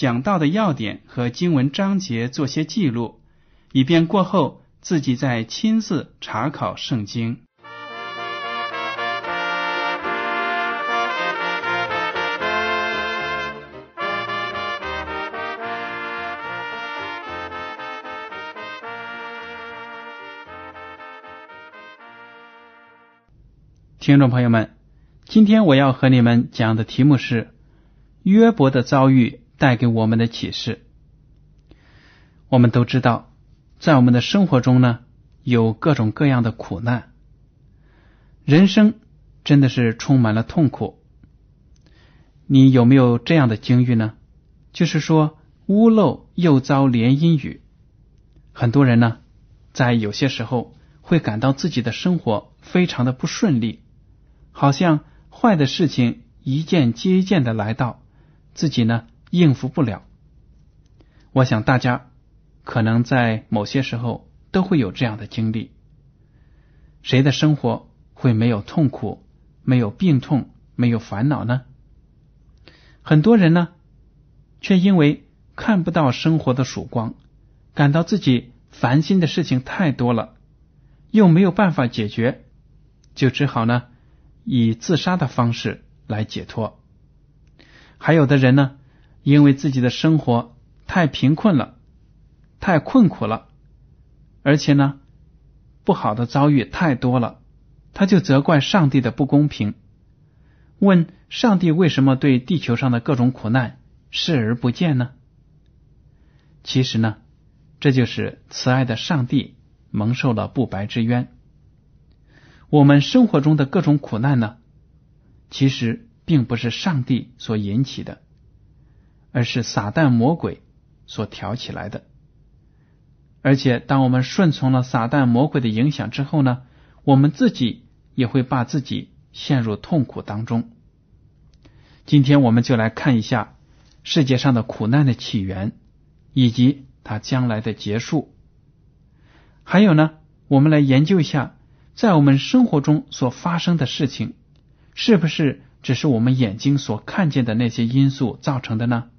讲到的要点和经文章节做些记录，以便过后自己再亲自查考圣经。听众朋友们，今天我要和你们讲的题目是约伯的遭遇带给我们的启示。我们都知道，在我们的生活中呢，有各种各样的苦难，人生真的是充满了痛苦。你有没有这样的经历呢？就是说，屋漏又遭连阴雨。很多人呢，在有些时候会感到自己的生活非常的不顺利。好像坏的事情一件接一件的来到，自己呢应付不了。我想大家可能在某些时候都会有这样的经历。谁的生活会没有痛苦、没有病痛、没有烦恼呢？很多人呢，却因为看不到生活的曙光，感到自己烦心的事情太多了，又没有办法解决，就只好呢。以自杀的方式来解脱，还有的人呢，因为自己的生活太贫困了，太困苦了，而且呢，不好的遭遇太多了，他就责怪上帝的不公平，问上帝为什么对地球上的各种苦难视而不见呢？其实呢，这就是慈爱的上帝蒙受了不白之冤。我们生活中的各种苦难呢，其实并不是上帝所引起的，而是撒旦魔鬼所挑起来的。而且，当我们顺从了撒旦魔鬼的影响之后呢，我们自己也会把自己陷入痛苦当中。今天，我们就来看一下世界上的苦难的起源，以及它将来的结束。还有呢，我们来研究一下。在我们生活中所发生的事情，是不是只是我们眼睛所看见的那些因素造成的呢？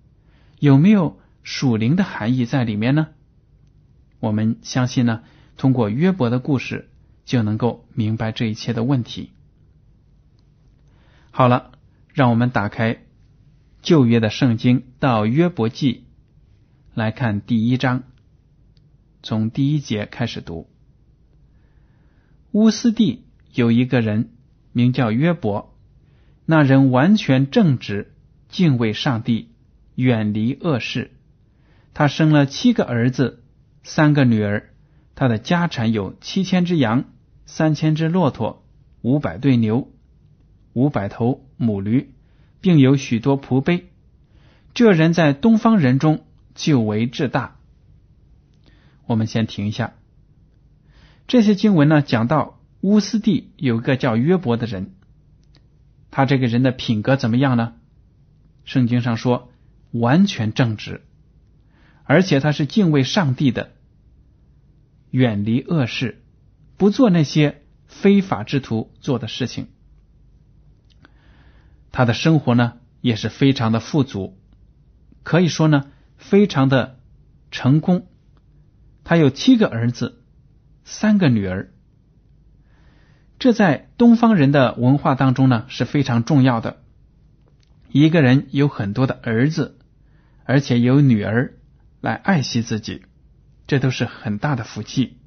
有没有属灵的含义在里面呢？我们相信呢，通过约伯的故事就能够明白这一切的问题。好了，让我们打开旧约的圣经到约伯记来看第一章，从第一节开始读。乌斯地有一个人名叫约伯，那人完全正直，敬畏上帝，远离恶事。他生了七个儿子，三个女儿。他的家产有七千只羊，三千只骆驼，五百对牛，五百头母驴，并有许多仆婢。这人在东方人中就为至大。我们先停一下。这些经文呢，讲到乌斯地有个叫约伯的人，他这个人的品格怎么样呢？圣经上说完全正直，而且他是敬畏上帝的，远离恶事，不做那些非法之徒做的事情。他的生活呢也是非常的富足，可以说呢非常的成功。他有七个儿子。三个女儿，这在东方人的文化当中呢是非常重要的。一个人有很多的儿子，而且有女儿来爱惜自己，这都是很大的福气。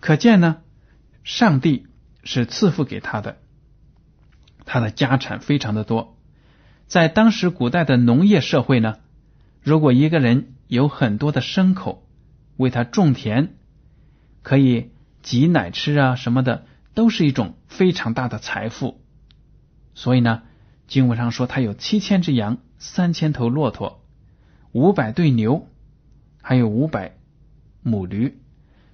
可见呢，上帝是赐福给他的，他的家产非常的多。在当时古代的农业社会呢，如果一个人有很多的牲口，为他种田，可以挤奶吃啊什么的，都是一种非常大的财富。所以呢，经文上说他有七千只羊，三千头骆驼，五百对牛，还有五百母驴。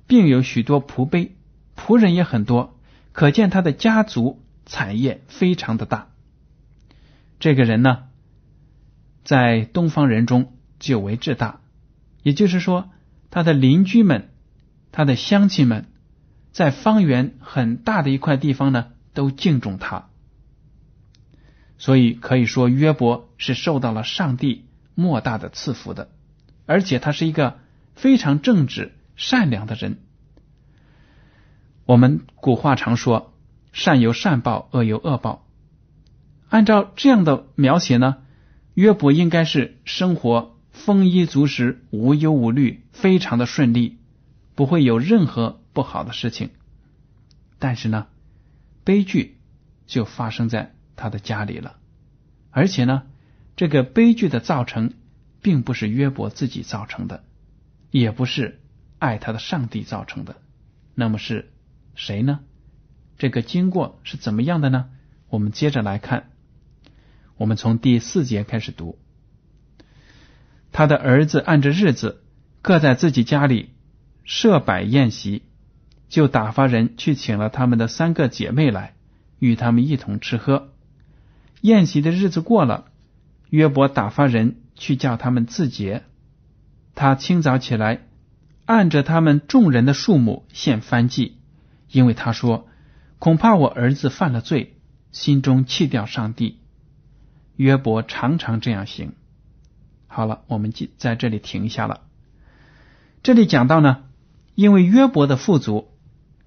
并有许多仆婢，仆人也很多，可见他的家族产业非常的大。这个人呢，在东方人中久为至大，也就是说，他的邻居们、他的乡亲们，在方圆很大的一块地方呢，都敬重他。所以可以说，约伯是受到了上帝莫大的赐福的，而且他是一个非常正直。善良的人，我们古话常说“善有善报，恶有恶报”。按照这样的描写呢，约伯应该是生活丰衣足食、无忧无虑，非常的顺利，不会有任何不好的事情。但是呢，悲剧就发生在他的家里了，而且呢，这个悲剧的造成并不是约伯自己造成的，也不是。爱他的上帝造成的，那么是谁呢？这个经过是怎么样的呢？我们接着来看，我们从第四节开始读。他的儿子按着日子各在自己家里设摆宴席，就打发人去请了他们的三个姐妹来，与他们一同吃喝。宴席的日子过了，约伯打发人去叫他们自洁。他清早起来。按着他们众人的数目献翻祭，因为他说：“恐怕我儿子犯了罪，心中弃掉上帝。”约伯常常这样行。好了，我们就在这里停下了。这里讲到呢，因为约伯的富足，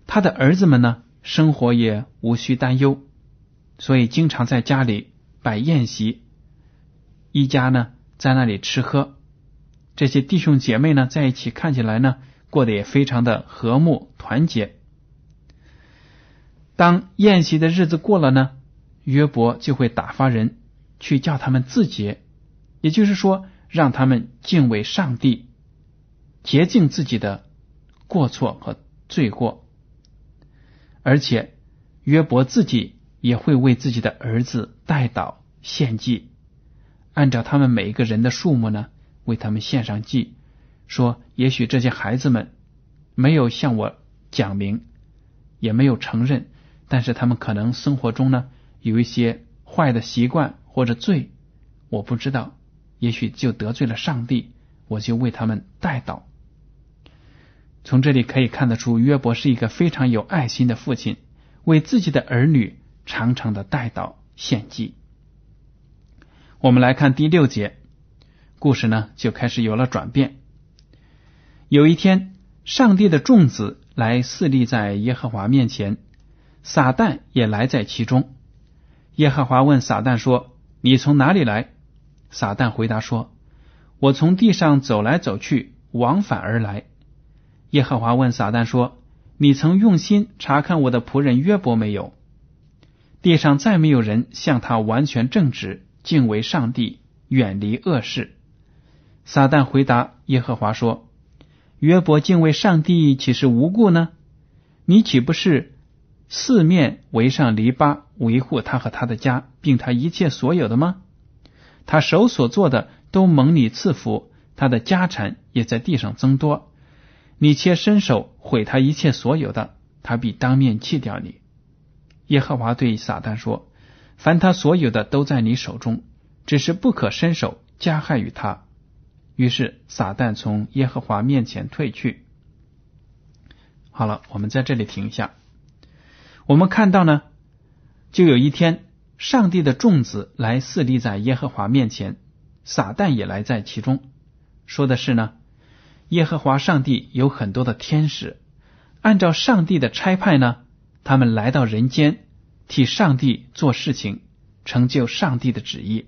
他的儿子们呢生活也无需担忧，所以经常在家里摆宴席，一家呢在那里吃喝。这些弟兄姐妹呢，在一起看起来呢，过得也非常的和睦团结。当宴席的日子过了呢，约伯就会打发人去叫他们自洁，也就是说，让他们敬畏上帝，洁净自己的过错和罪过。而且，约伯自己也会为自己的儿子代祷献祭，按照他们每一个人的数目呢。为他们献上祭，说：也许这些孩子们没有向我讲明，也没有承认，但是他们可能生活中呢有一些坏的习惯或者罪，我不知道，也许就得罪了上帝，我就为他们代祷。从这里可以看得出，约伯是一个非常有爱心的父亲，为自己的儿女常常的代祷献祭。我们来看第六节。故事呢就开始有了转变。有一天，上帝的众子来侍立在耶和华面前，撒旦也来在其中。耶和华问撒旦说：“你从哪里来？”撒旦回答说：“我从地上走来走去，往返而来。”耶和华问撒旦说：“你曾用心查看我的仆人约伯没有？地上再没有人像他完全正直，敬畏上帝，远离恶事。”撒旦回答耶和华说：“约伯敬畏上帝，岂是无故呢？你岂不是四面围上篱笆，维护他和他的家，并他一切所有的吗？他手所做的都蒙你赐福，他的家产也在地上增多。你且伸手毁他一切所有的，他必当面弃掉你。”耶和华对撒旦说：“凡他所有的都在你手中，只是不可伸手加害于他。”于是撒旦从耶和华面前退去。好了，我们在这里停一下。我们看到呢，就有一天，上帝的众子来侍立在耶和华面前，撒旦也来在其中。说的是呢，耶和华上帝有很多的天使，按照上帝的差派呢，他们来到人间，替上帝做事情，成就上帝的旨意。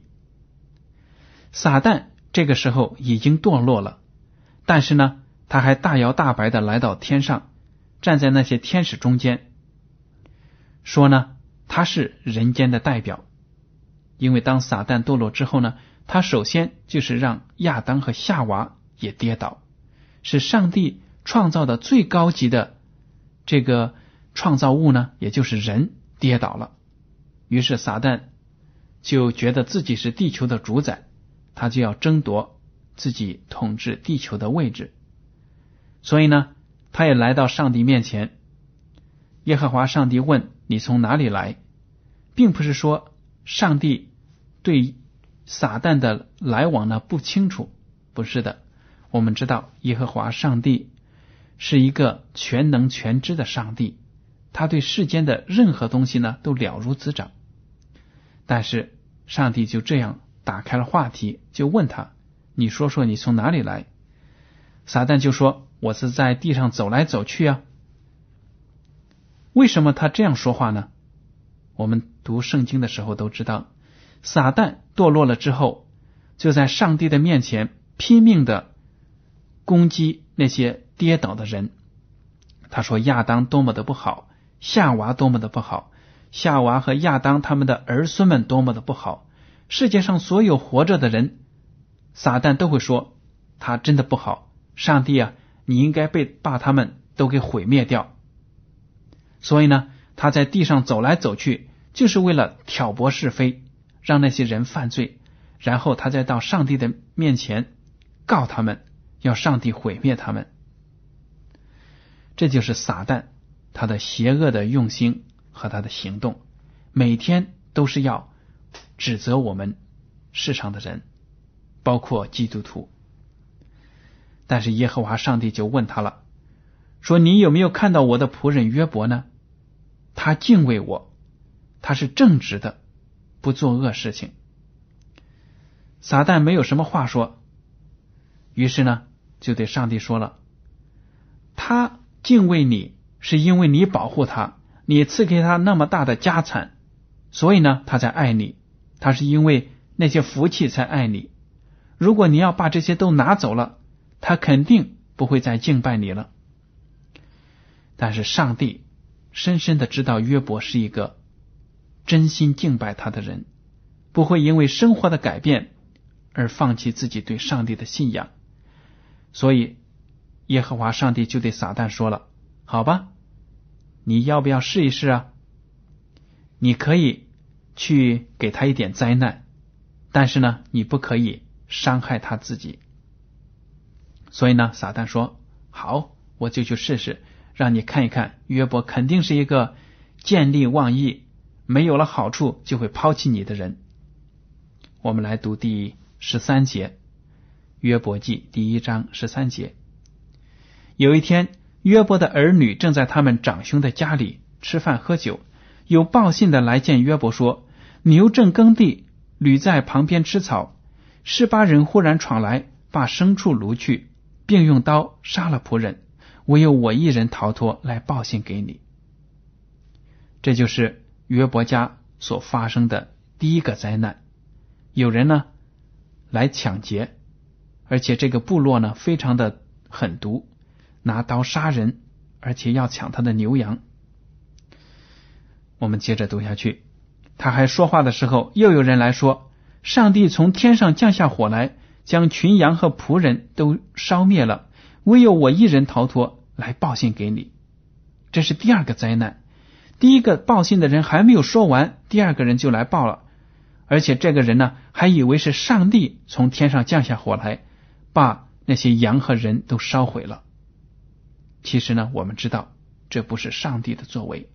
撒旦。这个时候已经堕落了，但是呢，他还大摇大摆的来到天上，站在那些天使中间，说呢，他是人间的代表。因为当撒旦堕落之后呢，他首先就是让亚当和夏娃也跌倒，是上帝创造的最高级的这个创造物呢，也就是人跌倒了。于是撒旦就觉得自己是地球的主宰，他就要争夺自己统治地球的位置。所以呢，他也来到上帝面前。耶和华上帝问：“你从哪里来？”并不是说上帝。对撒旦的来往呢不清楚，不是的。我们知道耶和华上帝是一个全能全知的上帝，他对世间的任何东西呢都了如指掌。但是上帝就这样打开了话题，就问他：“你说说你从哪里来？”撒旦就说：“我是在地上走来走去啊。”为什么他这样说话呢？我们读圣经的时候都知道。撒旦堕落了之后，就在上帝的面前拼命的攻击那些跌倒的人。他说：“亚当多么的不好，夏娃多么的不好，夏娃和亚当他们的儿孙们多么的不好。世界上所有活着的人，撒旦都会说他真的不好。上帝啊，你应该被把他们都给毁灭掉。所以呢，他在地上走来走去，就是为了挑拨是非。”让那些人犯罪，然后他再到上帝的面前告他们，要上帝毁灭他们。这就是撒旦他的邪恶的用心和他的行动，每天都是要指责我们世上的人，包括基督徒。但是耶和华上帝就问他了，说：“你有没有看到我的仆人约伯呢？他敬畏我，他是正直的。”不做恶事情，撒旦没有什么话说，于是呢，就对上帝说了：“他敬畏你，是因为你保护他，你赐给他那么大的家产，所以呢，他才爱你。他是因为那些福气才爱你。如果你要把这些都拿走了，他肯定不会再敬拜你了。但是上帝深深的知道约伯是一个。”真心敬拜他的人，不会因为生活的改变而放弃自己对上帝的信仰。所以，耶和华上帝就对撒旦说了：“好吧，你要不要试一试啊？你可以去给他一点灾难，但是呢，你不可以伤害他自己。”所以呢，撒旦说：“好，我就去试试，让你看一看，约伯肯定是一个见利忘义。”没有了好处就会抛弃你的人。我们来读第十三节《约伯记》第一章十三节。有一天，约伯的儿女正在他们长兄的家里吃饭喝酒，有报信的来见约伯说：“牛正耕地，驴在旁边吃草。十八人忽然闯来，把牲畜掳去，并用刀杀了仆人，唯有我一人逃脱，来报信给你。”这就是。约伯家所发生的第一个灾难，有人呢来抢劫，而且这个部落呢非常的狠毒，拿刀杀人，而且要抢他的牛羊。我们接着读下去，他还说话的时候，又有人来说：“上帝从天上降下火来，将群羊和仆人都烧灭了，唯有我一人逃脱，来报信给你。”这是第二个灾难。第一个报信的人还没有说完，第二个人就来报了，而且这个人呢还以为是上帝从天上降下火来，把那些羊和人都烧毁了。其实呢，我们知道这不是上帝的作为，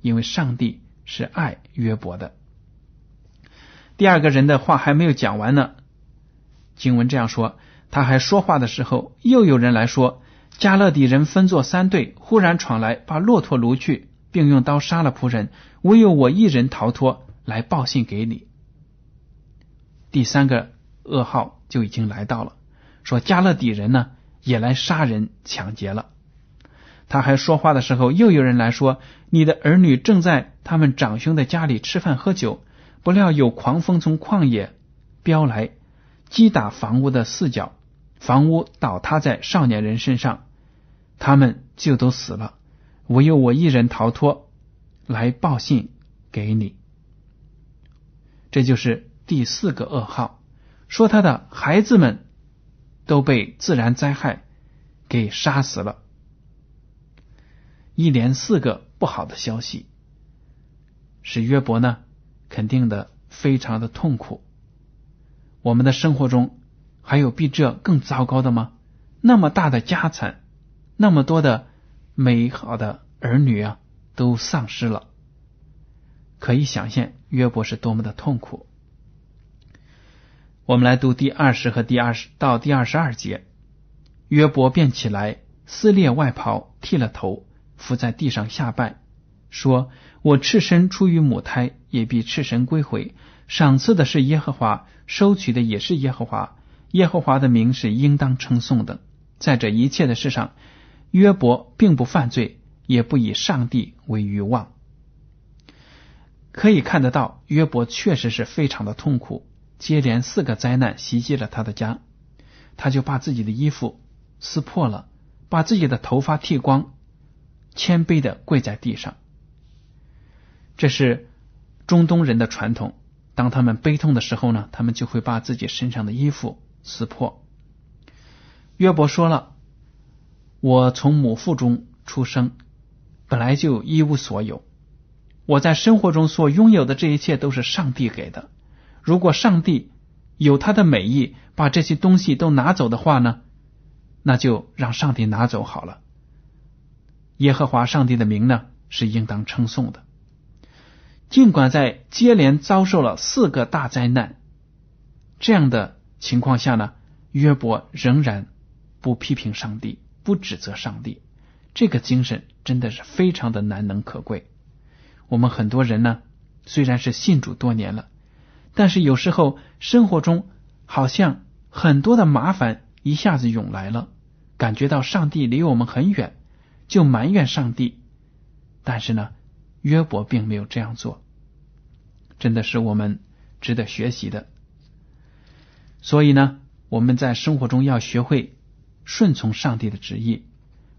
因为上帝是爱约伯的。第二个人的话还没有讲完呢，经文这样说：他还说话的时候，又有人来说，加勒底人分作三队，忽然闯来，把骆驼掳去。并用刀杀了仆人，唯有我一人逃脱，来报信给你。第三个噩耗就已经来到了，说加勒底人呢也来杀人抢劫了。他还说话的时候，又有人来说：“你的儿女正在他们长兄的家里吃饭喝酒，不料有狂风从旷野飙来，击打房屋的四角，房屋倒塌在少年人身上，他们就都死了，唯有我一人逃脱，来报信给你。这就是第四个噩耗，说他的孩子们都被自然灾害给杀死了，一连四个不好的消息，使约伯呢肯定的非常的痛苦。我们的生活中还有比这更糟糕的吗？那么大的家产，那么多的美好的儿女啊，都丧失了。可以想象约伯是多么的痛苦。我们来读第二十和第二十到第二十二节。约伯便起来，撕裂外袍，剃了头，伏在地上下拜，说：“我赤身出于母胎，也必赤身归回。赏赐的是耶和华，收取的也是耶和华。耶和华的名是应当称颂的。在这一切的事上，约伯并不犯罪，也不以上帝为欲望。”可以看得到，约伯确实是非常的痛苦。接连四个灾难袭击了他的家，他就把自己的衣服撕破了，把自己的头发剃光，谦卑的跪在地上。这是中东人的传统。当他们悲痛的时候呢，他们就会把自己身上的衣服撕破。约伯说了：“我从母腹中出生，本来就一无所有。”我在生活中所拥有的这一切都是上帝给的。如果上帝有他的美意，把这些东西都拿走的话呢？那就让上帝拿走好了。耶和华上帝的名呢是应当称颂的。尽管在接连遭受了四个大灾难这样的情况下呢，约伯仍然不批评上帝，不指责上帝。这个精神真的是非常的难能可贵。我们很多人呢，虽然是信主多年了，但是有时候生活中好像很多的麻烦一下子涌来了，感觉到上帝离我们很远，就埋怨上帝。但是呢，约伯并没有这样做，真的是我们值得学习的。所以呢，我们在生活中要学会顺从上帝的旨意，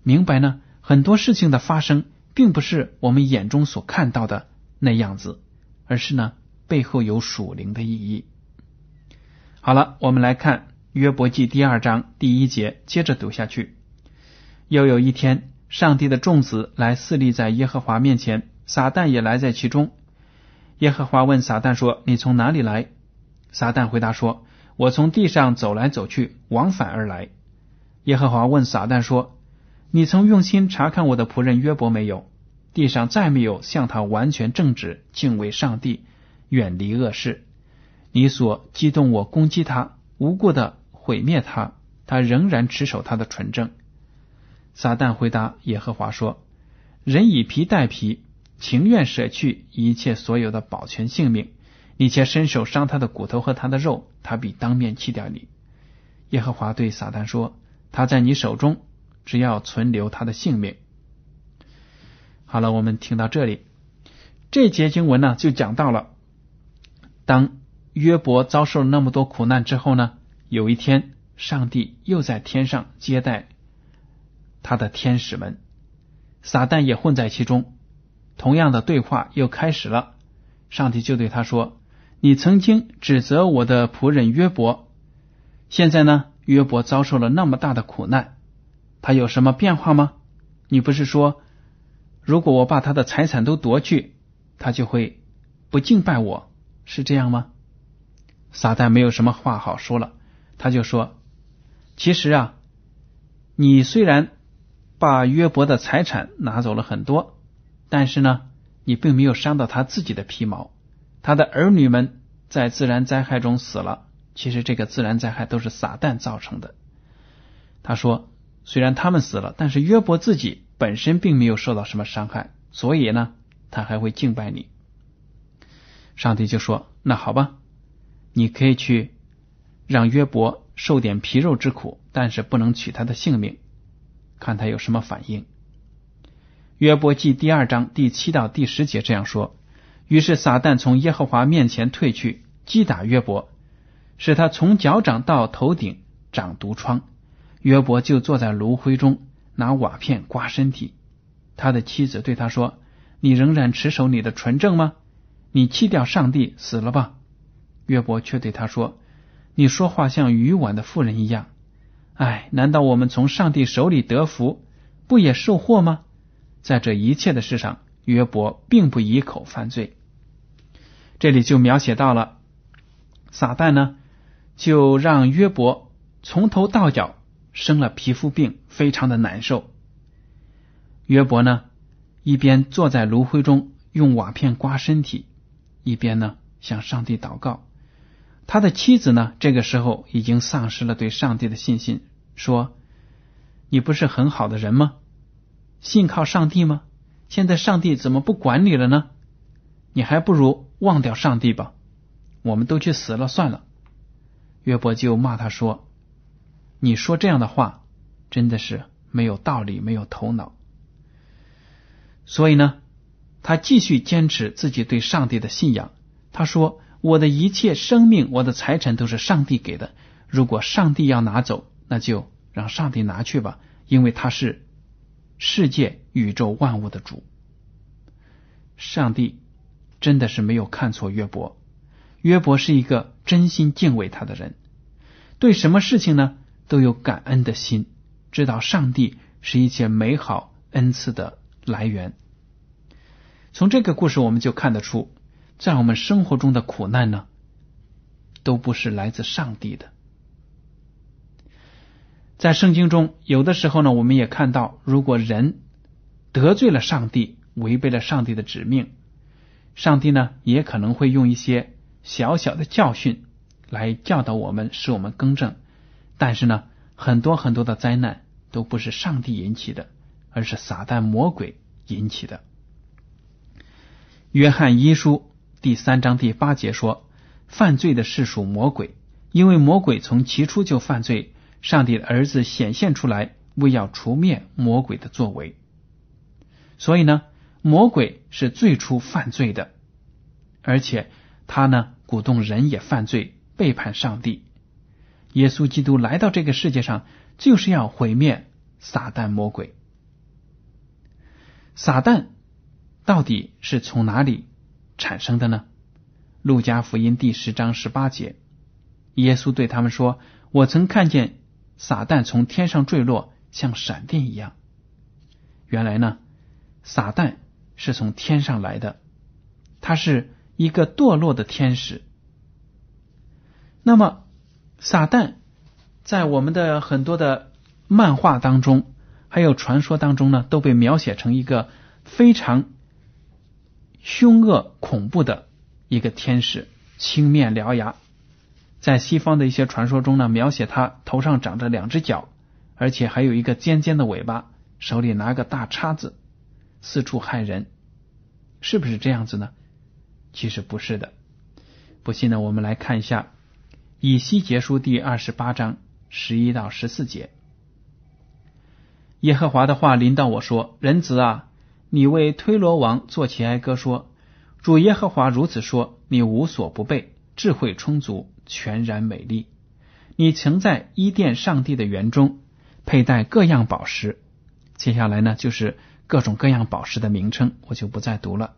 明白呢很多事情的发生。并不是我们眼中所看到的那样子，而是呢背后有属灵的意义。好了，我们来看约伯记第二章第一节，接着读下去。又有一天，上帝的众子来侍立在耶和华面前，撒旦也来在其中。耶和华问撒旦说：“你从哪里来？”撒旦回答说：“我从地上走来走去，往返而来。”耶和华问撒旦说。你曾用心查看我的仆人约伯没有？地上再没有向他完全正直、敬畏上帝、远离恶事。你所激动我攻击他、无故的毁灭他，他仍然持守他的纯正。撒旦回答耶和华说：“人以皮代皮，情愿舍去一切所有的保全性命，你且伸手伤他的骨头和他的肉，他必当面弃掉你。”耶和华对撒旦说：“他在你手中。”只要存留他的性命。好了，我们听到这里，这节经文呢就讲到了，当约伯遭受了那么多苦难之后呢，有一天，上帝又在天上接待他的天使们，撒旦也混在其中，同样的对话又开始了。上帝就对他说：“你曾经指责我的仆人约伯，现在呢，约伯遭受了那么大的苦难。”他有什么变化吗？你不是说，如果我把他的财产都夺去，他就会不敬拜我，是这样吗？撒旦没有什么话好说了，他就说：“其实啊，你虽然把约伯的财产拿走了很多，但是呢，你并没有伤到他自己的皮毛。他的儿女们在自然灾害中死了，其实这个自然灾害都是撒旦造成的。”他说。虽然他们死了，但是约伯自己本身并没有受到什么伤害，所以呢，他还会敬拜你。上帝就说：“那好吧，你可以去让约伯受点皮肉之苦，但是不能取他的性命，看他有什么反应。”约伯记第二章第七到第十节这样说：“于是撒旦从耶和华面前退去，击打约伯，使他从脚掌到头顶长毒疮。约伯就坐在炉灰中，拿瓦片刮身体。他的妻子对他说：“你仍然持守你的纯正吗？你弃掉上帝，死了吧。”约伯却对他说：“你说话像愚顽的妇人一样。哎，难道我们从上帝手里得福，不也受祸吗？在这一切的事上，约伯并不以口犯罪。”这里就描写到了撒旦呢，就让约伯从头到脚生了皮肤病，非常的难受。约伯呢，一边坐在炉灰中用瓦片刮身体，一边呢向上帝祷告。他的妻子呢，这个时候已经丧失了对上帝的信心，说：“你不是很好的人吗？信靠上帝吗？现在上帝怎么不管你了呢？你还不如忘掉上帝吧，我们都去死了算了。”约伯就骂他说：“你说这样的话，真的是没有道理，没有头脑。”所以呢，他继续坚持自己对上帝的信仰。他说：“我的一切生命，我的财产都是上帝给的。如果上帝要拿走，那就让上帝拿去吧，因为他是世界宇宙万物的主。”上帝真的是没有看错约伯。约伯是一个真心敬畏他的人，对什么事情呢都有感恩的心，知道上帝是一切美好恩赐的。来源。从这个故事我们就看得出，在我们生活中的苦难呢，都不是来自上帝的。在圣经中，有的时候呢，我们也看到，如果人得罪了上帝，违背了上帝的指命，上帝呢也可能会用一些小小的教训来教导我们，使我们更正。但是呢，很多很多的灾难都不是上帝引起的。而是撒旦魔鬼引起的。约翰一书第三章第八节说：“犯罪的是属魔鬼，因为魔鬼从起初就犯罪。上帝的儿子显现出来，为要除灭魔鬼的作为。所以呢，魔鬼是最初犯罪的，而且他呢鼓动人也犯罪，背叛上帝。耶稣基督来到这个世界上，就是要毁灭撒旦魔鬼。”撒旦到底是从哪里产生的呢？路加福音第十章十八节，耶稣对他们说：“我曾看见撒旦从天上坠落，像闪电一样。”原来呢，撒旦是从天上来的，他是一个堕落的天使。那么，撒旦在我们的很多的漫画当中。还有传说当中呢，都被描写成一个非常凶恶恐怖的一个天使，青面獠牙。在西方的一些传说中呢，描写他头上长着两只脚，而且还有一个尖尖的尾巴，手里拿个大叉子，四处害人。是不是这样子呢？其实不是的。不信呢，我们来看一下《以西结书》第二十八章十一到十四节。耶和华的话临到我说：“人子啊，你为推罗王作起哀歌说：主耶和华如此说：你无所不备，智慧充足，全然美丽。你曾在伊甸上帝的园中佩戴各样宝石。接下来呢，就是各种各样宝石的名称，我就不再读了。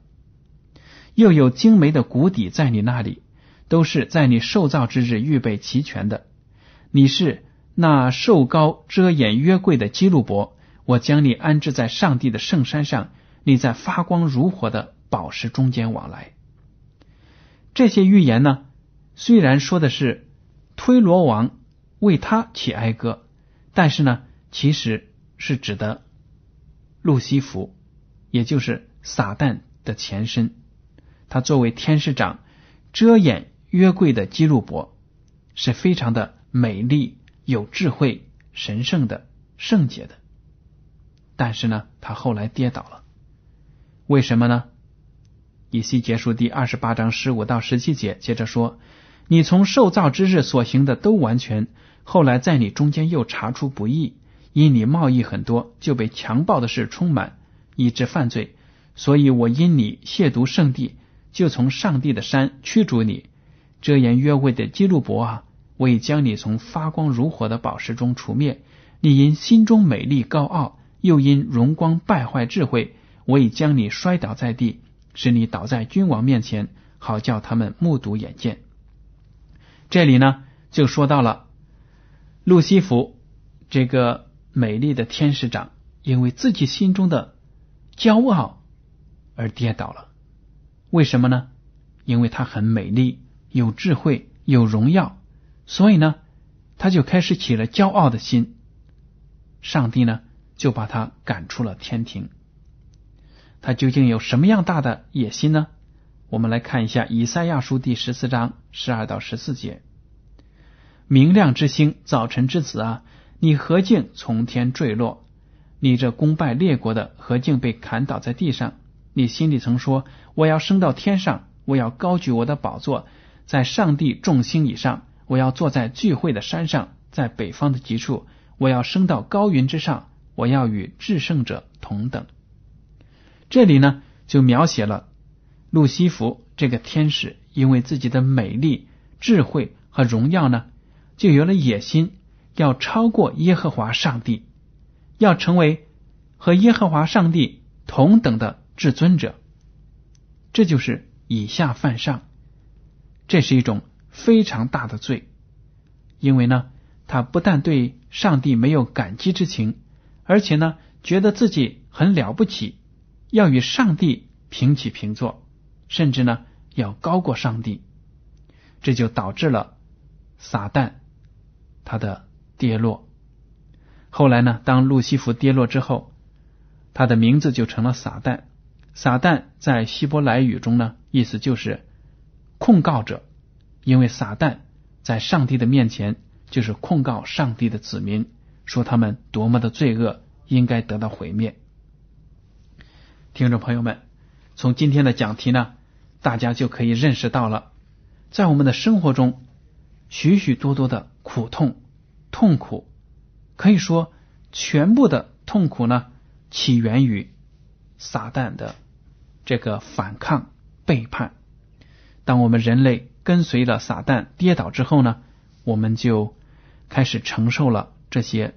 又有精美的谷底在你那里，都是在你受造之日预备齐全的。你是那瘦高遮掩约柜的基路伯。”我将你安置在上帝的圣山上，你在发光如火的宝石中间往来。这些预言呢，虽然说的是推罗王为他起哀歌，但是呢，其实是指的路西弗，也就是撒旦的前身。他作为天使长，遮掩约柜的基路伯，是非常的美丽、有智慧、神圣的、圣洁的。但是呢，他后来跌倒了，为什么呢？以西结束第二十八章十五到十七节，接着说：“你从受造之日所行的都完全，后来在你中间又查出不义，因你贸易很多，就被强暴的事充满，以致犯罪。所以我因你亵渎圣地，就从上帝的山驱逐你。遮掩约会的基路伯啊，我已将你从发光如火的宝石中除灭。你因心中美丽高傲，又因荣光败坏智慧，我已将你摔倒在地，使你倒在君王面前，好叫他们目睹眼见。这里呢，就说到了路西弗这个美丽的天使长，因为自己心中的骄傲而跌倒了。为什么呢？因为他很美丽，有智慧，有荣耀，所以呢，他就开始起了骄傲的心。上帝呢，就把他赶出了天庭。他究竟有什么样大的野心呢？我们来看一下以赛亚书第十四章十二到十四节：“明亮之星，早晨之子啊，你何竟从天坠落？你这攻败列国的，何竟被砍倒在地上？你心里曾说：我要升到天上，我要高举我的宝座，在上帝众星以上，我要坐在聚会的山上，在北方的极处。”我要升到高云之上，我要与至圣者同等。这里呢，就描写了路西弗这个天使，因为自己的美丽、智慧和荣耀呢，就有了野心，要超过耶和华上帝，要成为和耶和华上帝同等的至尊者。这就是以下犯上，这是一种非常大的罪，因为呢。他不但对上帝没有感激之情，而且呢，觉得自己很了不起，要与上帝平起平坐，甚至呢，要高过上帝。这就导致了撒旦他的跌落。后来呢，当路西弗跌落之后，他的名字就成了撒旦。撒旦在希伯来语中呢，意思就是控告者，因为撒旦在上帝的面前。就是控告上帝的子民，说他们多么的罪恶，应该得到毁灭。听众朋友们，从今天的讲题呢，大家就可以认识到了，在我们的生活中，许许多多的苦痛、痛苦，可以说全部的痛苦呢，起源于撒旦的这个反抗、背叛。当我们人类跟随了撒旦跌倒之后呢？我们就开始承受了这些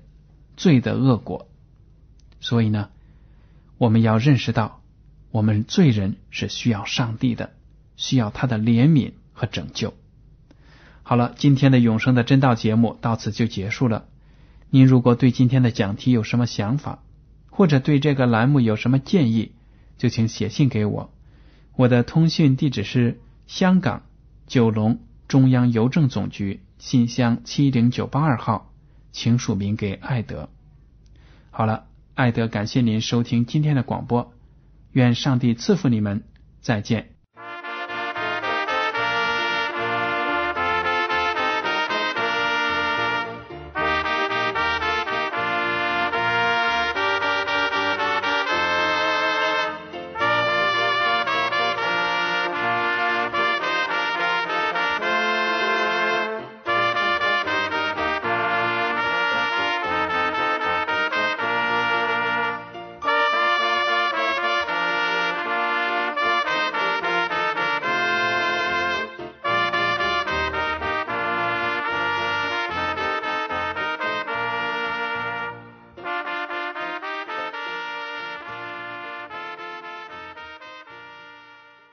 罪的恶果，所以呢，我们要认识到，我们罪人是需要上帝的，需要他的怜悯和拯救。好了，今天的永生的真道节目到此就结束了。您如果对今天的讲题有什么想法，或者对这个栏目有什么建议，就请写信给我。我的通讯地址是香港九龙中央邮政总局。信箱七零九八二号，请署名给艾德。好了，艾德感谢您收听今天的广播，愿上帝赐福你们，再见。